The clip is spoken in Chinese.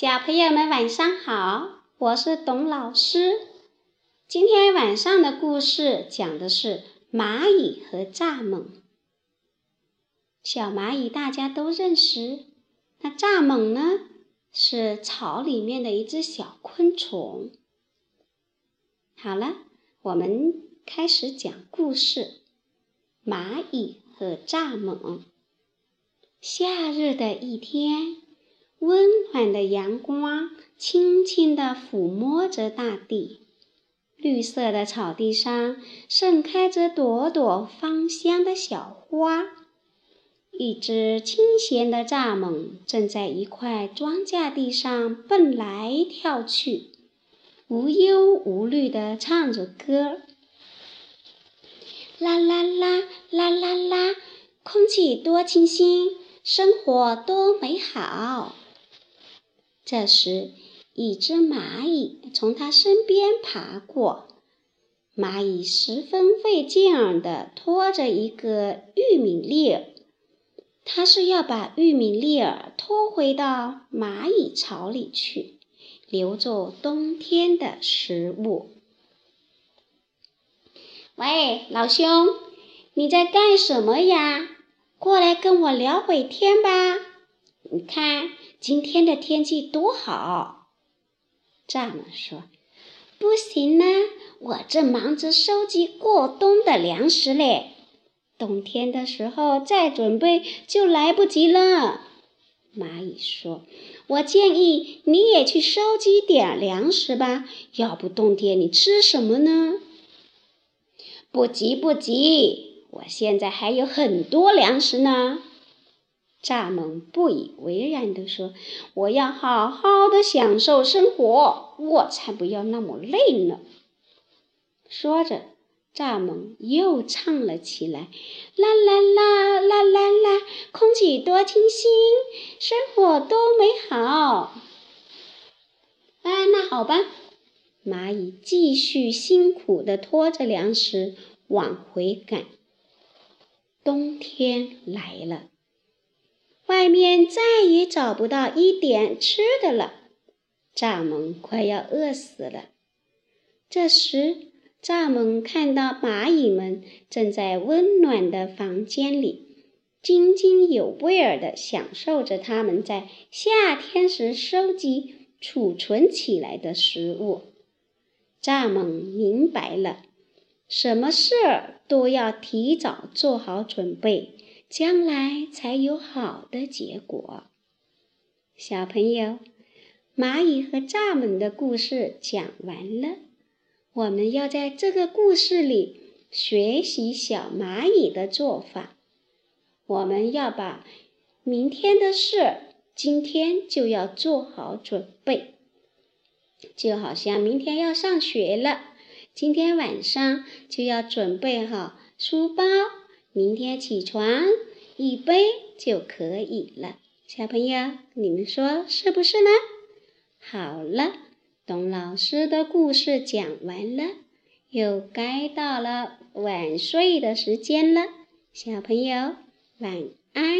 小朋友们晚上好，我是董老师。今天晚上的故事讲的是蚂蚁和蚱蜢。小蚂蚁大家都认识，那蚱蜢呢是草里面的一只小昆虫。好了，我们开始讲故事：蚂蚁和蚱蜢。夏日的一天。温暖的阳光轻轻地抚摸着大地，绿色的草地上盛开着朵朵芳香的小花。一只清闲的蚱蜢正在一块庄稼地上蹦来跳去，无忧无虑地唱着歌：啦啦啦，啦啦啦，空气多清新，生活多美好。这时，一只蚂蚁从它身边爬过。蚂蚁十分费劲儿地拖着一个玉米粒儿，它是要把玉米粒儿拖回到蚂蚁巢里去，留作冬天的食物。喂，老兄，你在干什么呀？过来跟我聊会天吧。你看。今天的天气多好，蚱蜢说：“不行呢，我正忙着收集过冬的粮食嘞，冬天的时候再准备就来不及了。”蚂蚁说：“我建议你也去收集点粮食吧，要不冬天你吃什么呢？”不急不急，我现在还有很多粮食呢。蚱蜢不以为然地说：“我要好好的享受生活，我才不要那么累呢。”说着，蚱蜢又唱了起来：“啦啦啦，啦啦啦，空气多清新，生活多美好。”哎，那好吧，蚂蚁继续辛苦地拖着粮食往回赶。冬天来了。外面再也找不到一点吃的了，蚱蜢快要饿死了。这时，蚱蜢看到蚂蚁们正在温暖的房间里津津有味儿地享受着他们在夏天时收集、储存起来的食物。蚱蜢明白了，什么事儿都要提早做好准备。将来才有好的结果。小朋友，蚂蚁和蚱蜢的故事讲完了。我们要在这个故事里学习小蚂蚁的做法。我们要把明天的事，今天就要做好准备。就好像明天要上学了，今天晚上就要准备好书包。明天起床一杯就可以了，小朋友，你们说是不是呢？好了，董老师的故事讲完了，又该到了晚睡的时间了，小朋友晚安。